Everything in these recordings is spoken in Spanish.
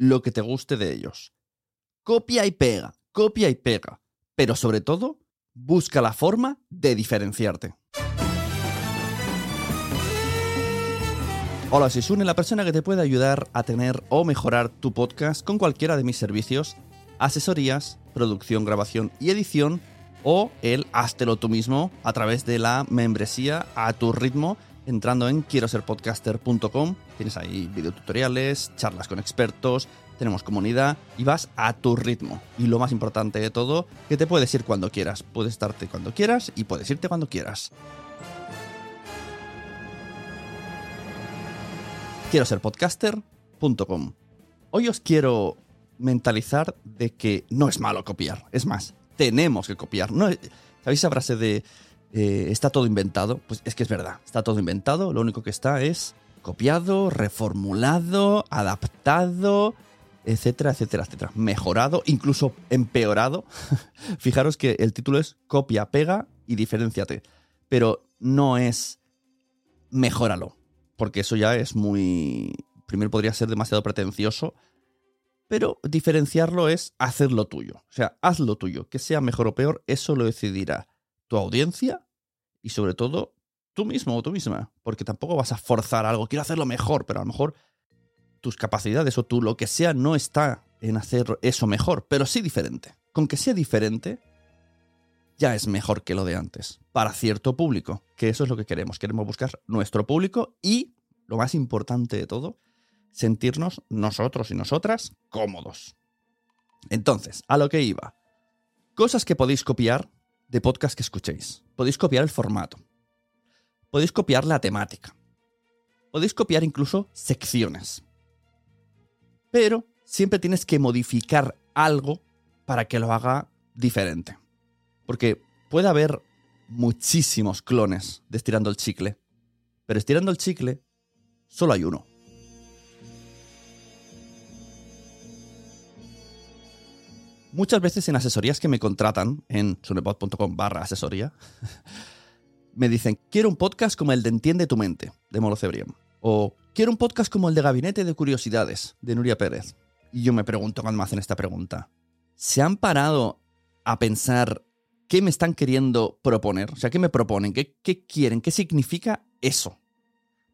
lo que te guste de ellos. Copia y pega, copia y pega. Pero sobre todo, busca la forma de diferenciarte. Hola, soy Sune, la persona que te puede ayudar a tener o mejorar tu podcast con cualquiera de mis servicios, asesorías, producción, grabación y edición, o el háztelo tú mismo a través de la membresía a tu ritmo, entrando en quiero ser podcaster.com. Tienes ahí videotutoriales, charlas con expertos, tenemos comunidad y vas a tu ritmo. Y lo más importante de todo, que te puedes ir cuando quieras. Puedes estarte cuando quieras y puedes irte cuando quieras. quiero ser podcaster.com. Hoy os quiero mentalizar de que no es malo copiar. Es más, tenemos que copiar. ¿Sabéis esa frase de eh, está todo inventado? Pues es que es verdad, está todo inventado. Lo único que está es copiado, reformulado, adaptado, etcétera, etcétera, etcétera. Mejorado, incluso empeorado. Fijaros que el título es copia, pega y diferenciate. Pero no es mejóralo porque eso ya es muy... Primero podría ser demasiado pretencioso, pero diferenciarlo es hacerlo tuyo. O sea, haz lo tuyo, que sea mejor o peor, eso lo decidirá tu audiencia y sobre todo tú mismo o tú misma, porque tampoco vas a forzar algo, quiero hacerlo mejor, pero a lo mejor tus capacidades o tú lo que sea no está en hacer eso mejor, pero sí diferente. Con que sea diferente, ya es mejor que lo de antes, para cierto público, que eso es lo que queremos. Queremos buscar nuestro público y, lo más importante de todo, sentirnos nosotros y nosotras cómodos. Entonces, a lo que iba. Cosas que podéis copiar de podcast que escuchéis. Podéis copiar el formato. Podéis copiar la temática. Podéis copiar incluso secciones. Pero siempre tienes que modificar algo para que lo haga diferente. Porque puede haber muchísimos clones de estirando el chicle, pero estirando el chicle solo hay uno. Muchas veces en asesorías que me contratan en sunepod.com barra asesoría, me dicen, quiero un podcast como el de Entiende tu mente, de Molo Cebrián. O quiero un podcast como el de Gabinete de Curiosidades, de Nuria Pérez. Y yo me pregunto cuando me hacen esta pregunta, ¿se han parado a pensar ¿qué me están queriendo proponer? O sea, ¿qué me proponen? ¿Qué, qué quieren? ¿Qué significa eso?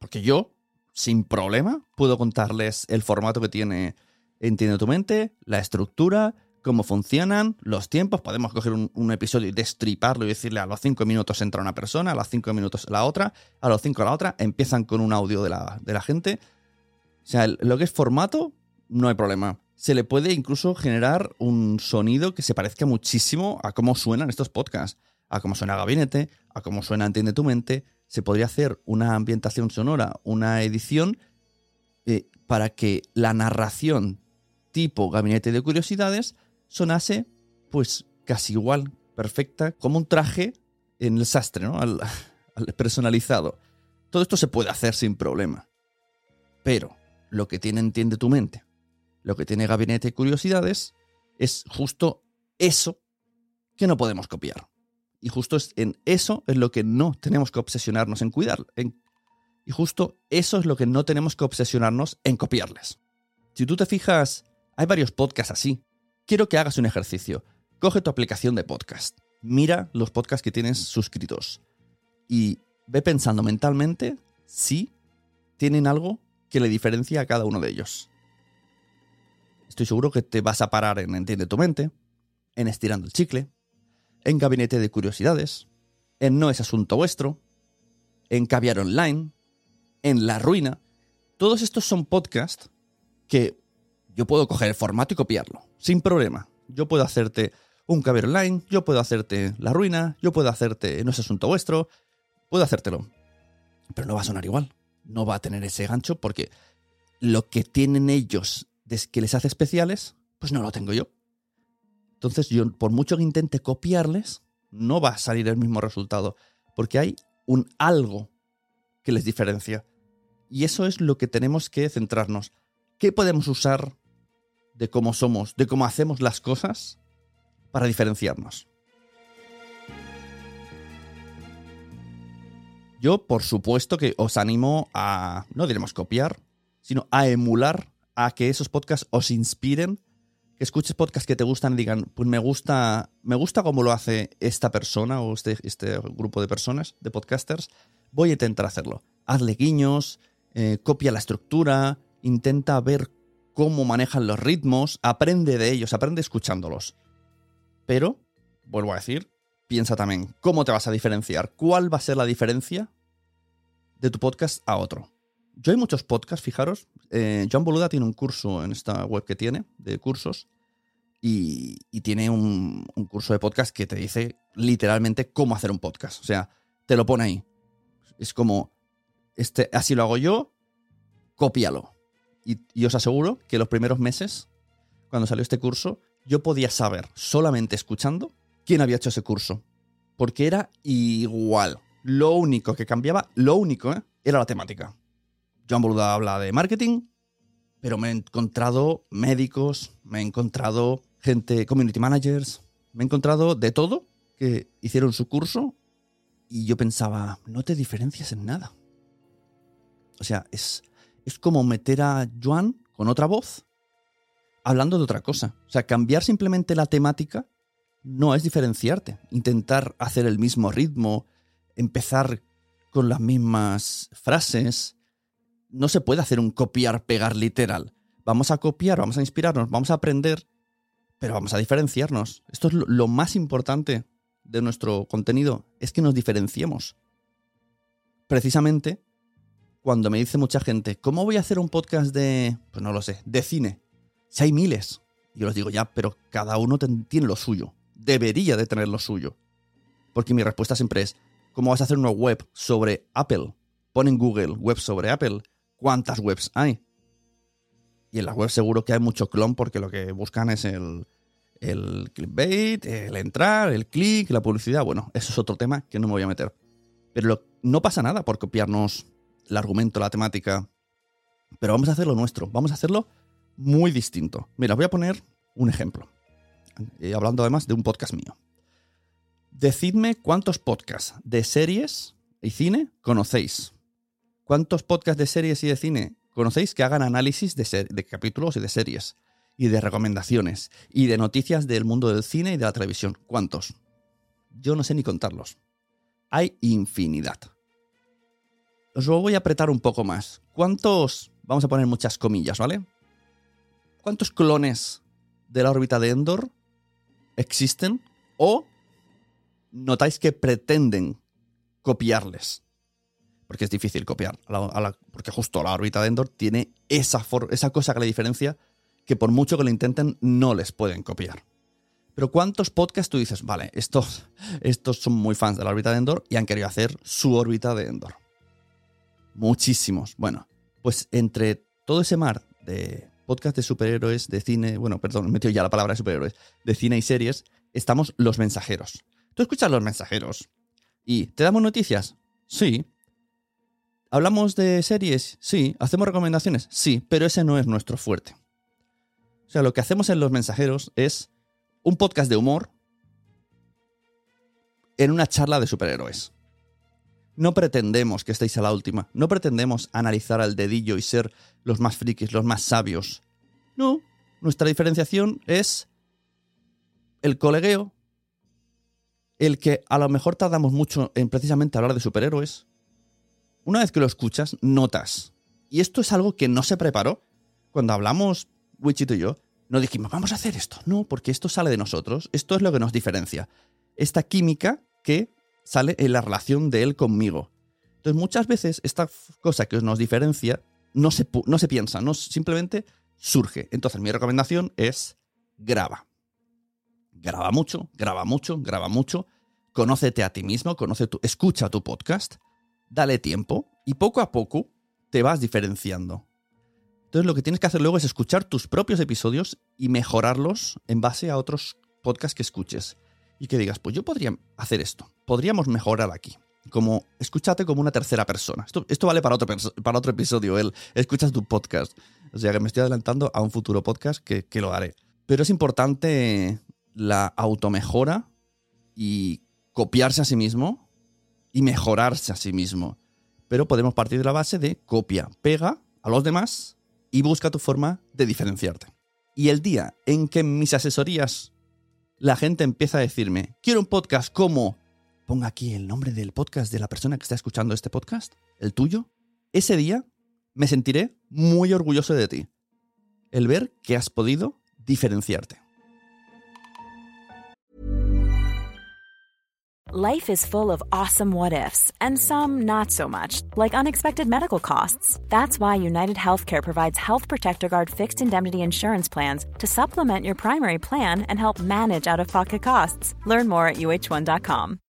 Porque yo, sin problema, puedo contarles el formato que tiene Entiende tu mente, la estructura, cómo funcionan, los tiempos. Podemos coger un, episodio y destriparlo y decirle a los cinco minutos entra una persona, a los cinco minutos la otra, a los cinco la otra. Empiezan con un audio de la, de la gente. O sea, lo que es formato, no hay problema. Se le puede incluso generar un sonido que se parezca muchísimo a cómo suenan estos podcasts, a cómo suena Gabinete, a cómo suena Entiende tu mente. Se podría hacer una ambientación sonora, una edición eh, para que la narración tipo Gabinete de Curiosidades sonase pues casi igual, perfecta, como un traje en el sastre, ¿no? Al, personalizado. Todo esto se puede hacer sin problema. Pero lo que tiene Entiende tu mente, lo que tiene Gabinete de Curiosidades, es justo eso que no podemos copiar. Y justo en eso es lo que no tenemos que obsesionarnos en cuidar. y justo eso es lo que no tenemos que obsesionarnos en copiarles. Si tú te fijas, hay varios podcasts así quiero que hagas un ejercicio. Coge tu aplicación de podcast, mira los podcasts que tienes suscritos y ve pensando mentalmente si tienen algo que le diferencia a cada uno de ellos. Estoy seguro que te vas a parar en Entiende tu mente, en Estirando el chicle, en Gabinete de Curiosidades, en No es asunto vuestro, en Caviar Online, en La Ruina. Todos estos son podcasts que yo puedo coger el formato y copiarlo, sin problema. Yo puedo hacerte un caber online, yo puedo hacerte la ruina, yo puedo hacerte no es asunto vuestro, puedo hacértelo. Pero no va a sonar igual, no va a tener ese gancho porque lo que tienen ellos que les hace especiales, pues no lo tengo yo. Entonces yo, por mucho que intente copiarles, no va a salir el mismo resultado, porque hay un algo que les diferencia. Y eso es lo que tenemos que centrarnos. ¿Qué podemos usar de cómo somos, de cómo hacemos las cosas para diferenciarnos. Yo, por supuesto, que os animo a, no diremos copiar, sino a emular, a que esos podcasts os inspiren, que escuches podcasts que te gustan y digan, pues me gusta, me gusta cómo lo hace esta persona o este, este grupo de personas, de podcasters, voy a intentar hacerlo. Hazle guiños, eh, copia la estructura, intenta ver cómo manejan los ritmos, aprende de ellos, aprende escuchándolos. Pero, vuelvo a decir, piensa también cómo te vas a diferenciar, cuál va a ser la diferencia de tu podcast a otro. Yo hay muchos podcasts, fijaros. Eh, John Boluda tiene un curso en esta web que tiene de cursos y, tiene un, curso de podcast que te dice literalmente cómo hacer un podcast. O sea, te lo pone ahí. Es como, este, así lo hago yo, cópialo. Y, os aseguro que los primeros meses, cuando salió este curso, yo podía saber, solamente escuchando, quién había hecho ese curso. Porque era igual. Lo único que cambiaba, lo único, ¿eh? era la temática. John Boluda habla de marketing, pero me he encontrado médicos, me he encontrado gente, community managers, me he encontrado de todo que hicieron su curso y yo pensaba, no te diferencias en nada. O sea, es, es como meter a Joan con otra voz hablando de otra cosa. O sea, cambiar simplemente la temática no es diferenciarte. Intentar hacer el mismo ritmo, empezar con las mismas frases. No se puede hacer un copiar-pegar literal. Vamos a copiar, vamos a inspirarnos, vamos a aprender, pero vamos a diferenciarnos. Esto es lo más importante de nuestro contenido, es que nos diferenciemos. Precisamente cuando me dice mucha gente, ¿cómo voy a hacer un podcast de, pues no lo sé, de cine? Si hay miles. Yo les digo, ya, pero cada uno tiene lo suyo. Debería de tener lo suyo. Porque mi respuesta siempre es, ¿cómo vas a hacer una web sobre Apple? Pon en Google web sobre Apple. ¿Cuántas webs hay? Y en la web seguro que hay mucho clon porque lo que buscan es el, el clickbait, el entrar, el click, la publicidad. Bueno, eso es otro tema que no me voy a meter. Pero no pasa nada por copiarnos el argumento, la temática. Pero vamos a hacerlo nuestro, vamos a hacerlo muy distinto. Mira, voy a poner un ejemplo. Eh, hablando además de un podcast mío. Decidme cuántos podcasts de series y cine conocéis. ¿Cuántos podcasts de series y de cine conocéis que hagan análisis de, de capítulos y de series? Y de recomendaciones. Y de noticias del mundo del cine y de la televisión. ¿Cuántos? yo no sé ni contarlos. Hay infinidad. Os lo voy a apretar un poco más. ¿Cuántos, vamos a poner muchas comillas, ¿vale? ¿Cuántos clones de la órbita de Endor existen o notáis que pretenden copiarles? Porque es difícil copiar, porque justo la órbita de Endor tiene esa, esa cosa que le diferencia que por mucho que lo intenten no les pueden copiar. Pero ¿cuántos podcasts tú dices, vale, estos, estos son muy fans de la órbita de Endor y han querido hacer su órbita de Endor? Muchísimos. Bueno, pues entre todo ese mar de podcast de superhéroes, de cine, bueno, perdón, metido ya la palabra superhéroes, de cine y series, estamos los mensajeros. Tú escuchas los mensajeros y ¿te damos noticias? Sí. ¿Hablamos de series? Sí. ¿Hacemos recomendaciones? Sí, pero ese no es nuestro fuerte. O sea, lo que hacemos en los mensajeros es un podcast de humor en una charla de superhéroes. No pretendemos que estéis a la última, no pretendemos analizar al dedillo y ser los más frikis, los más sabios. No, nuestra diferenciación es el colegueo, el que a lo mejor tardamos mucho en precisamente hablar de superhéroes. Una vez que lo escuchas, notas. Y esto es algo que no se preparó. Cuando hablamos Wichito y yo, no dijimos, vamos a hacer esto. No, porque esto sale de nosotros. Esto es lo que nos diferencia. Esta química que sale en la relación de él conmigo. Entonces, muchas veces esta cosa que nos diferencia no se, no se piensa, no simplemente surge. Entonces, mi recomendación es graba. Graba mucho, graba mucho, graba mucho. Conócete a ti mismo, conoce tu, escucha tu podcast, dale tiempo y poco a poco te vas diferenciando. Entonces lo que tienes que hacer luego es escuchar tus propios episodios y mejorarlos en base a otros podcasts que escuches. Y que digas, pues yo podría hacer esto, podríamos mejorar aquí. Como, escúchate como una tercera persona. Esto, vale para otro, para otro episodio, el escuchas tu podcast. O sea que me estoy adelantando a un futuro podcast que, que lo haré. Pero es importante la automejora y copiarse a sí mismo y mejorarse a sí mismo. Pero podemos partir de la base de copia, pega a los demás y busca tu forma de diferenciarte. Y el día en que mis asesorías la gente empieza a decirme, quiero un podcast como, ponga aquí el nombre del podcast de la persona que está escuchando este podcast, el tuyo, ese día me sentiré muy orgulloso de ti. El ver que has podido diferenciarte. Life is full of awesome what ifs, and some not so much, like unexpected medical costs. That's why United Healthcare provides Health Protector Guard fixed indemnity insurance plans to supplement your primary plan and help manage out of pocket costs. Learn more at uh1.com.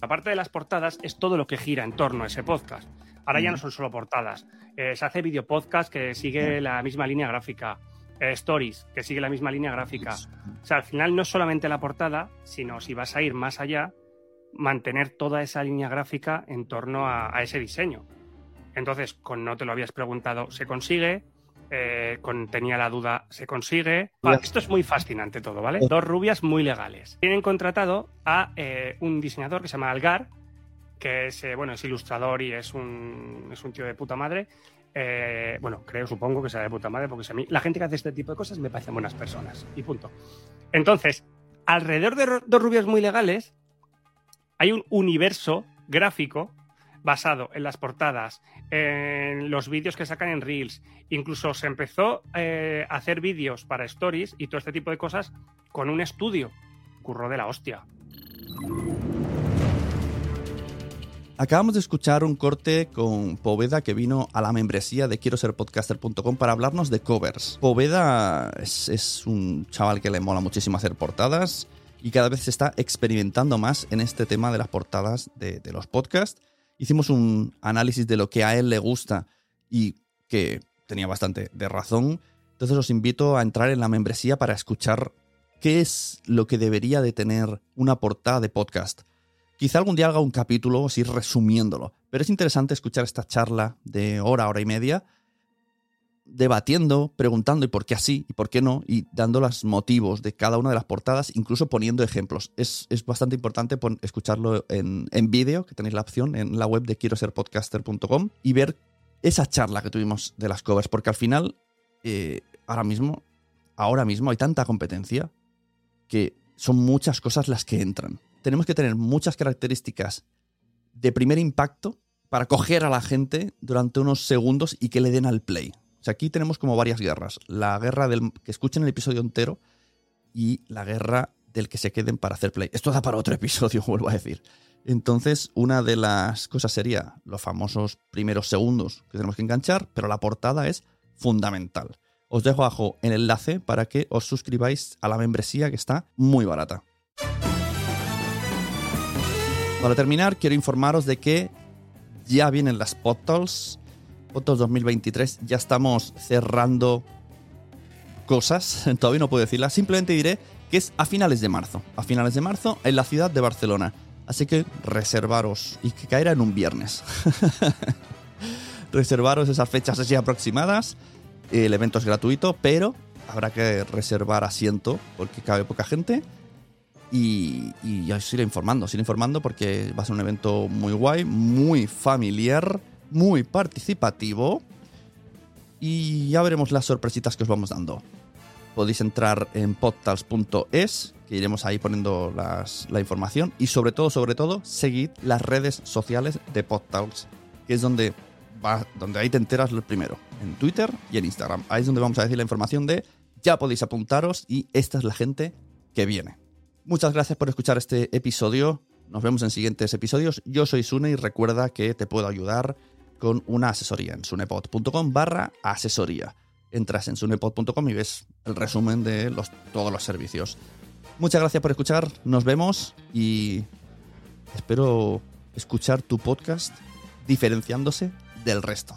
Aparte de las portadas es todo lo que gira en torno a ese podcast. Ahora ya no son solo portadas. Eh, se hace video podcast que sigue la misma línea gráfica. Eh, stories, que sigue la misma línea gráfica. O sea, al final no es solamente la portada, sino si vas a ir más allá, mantener toda esa línea gráfica en torno a, ese diseño. Entonces, con No te lo habías preguntado, se consigue. Eh, con Tenía la duda, se consigue. esto es muy fascinante todo, ¿vale? Dos rubias muy legales. Tienen contratado a eh, un diseñador que se llama Algar, que es, bueno, es ilustrador y es un, es un tío de puta madre. Eh, bueno, creo, supongo que sea de puta madre, porque a mí la gente que hace este tipo de cosas me parecen buenas personas. Y punto. Entonces, alrededor de dos rubias muy legales, hay un universo gráfico basado en las portadas, en los vídeos que sacan en Reels. Incluso se empezó eh, a hacer vídeos para stories y todo este tipo de cosas con un estudio. Curro de la hostia. Acabamos de escuchar un corte con Poveda que vino a la membresía de quiero ser podcaster.com para hablarnos de covers. Poveda es, un chaval que le mola muchísimo hacer portadas y cada vez se está experimentando más en este tema de las portadas de, de los podcasts. Hicimos un análisis de lo que a él le gusta y que tenía bastante de razón. Entonces os invito a entrar en la membresía para escuchar qué es lo que debería de tener una portada de podcast. Quizá algún día haga un capítulo así resumiéndolo, pero es interesante escuchar esta charla de hora, hora y media, debatiendo, preguntando y por qué así y por qué no, y dando los motivos de cada una de las portadas, incluso poniendo ejemplos. Es, bastante importante escucharlo en, en vídeo, que tenéis la opción en la web de quiero ser podcaster.com y ver esa charla que tuvimos de las covers, porque al final, eh, ahora mismo, ahora mismo hay tanta competencia que son muchas cosas las que entran. Tenemos que tener muchas características de primer impacto para coger a la gente durante unos segundos y que le den al play. O sea, aquí tenemos como varias guerras. La guerra del que escuchen el episodio entero y la guerra del que se queden para hacer play. Esto da para otro episodio, vuelvo a decir. Entonces, una de las cosas sería los famosos primeros segundos que tenemos que enganchar, pero la portada es fundamental. Os dejo abajo el enlace para que os suscribáis a la membresía que está muy barata. Para terminar, quiero informaros de que ya vienen las Podtals. Podtals 2023, ya estamos cerrando cosas, todavía no puedo decirlas, simplemente diré que es a finales de marzo. A finales de marzo en la ciudad de Barcelona. Así que reservaros y que caerá en un viernes. reservaros esas fechas así aproximadas. El evento es gratuito, pero habrá que reservar asiento porque cabe poca gente. Y, y os iré informando, os iré informando porque va a ser un evento muy guay, muy familiar, muy participativo. Y ya veremos las sorpresitas que os vamos dando. Podéis entrar en podtals.es que iremos ahí poniendo la información y sobre todo, sobre todo, seguid las redes sociales de PodTalks, que es donde, va, donde ahí te enteras lo primero, en Twitter y en Instagram. Ahí es donde vamos a decir la información de ya podéis apuntaros y esta es la gente que viene. Muchas gracias por escuchar este episodio. Nos vemos en siguientes episodios. Yo soy Sune y recuerda que te puedo ayudar con una asesoría en sunepod.com barra asesoría. Entras en sunepod.com y ves el resumen de los, todos los servicios. Muchas gracias por escuchar, nos vemos y espero escuchar tu podcast diferenciándose del resto.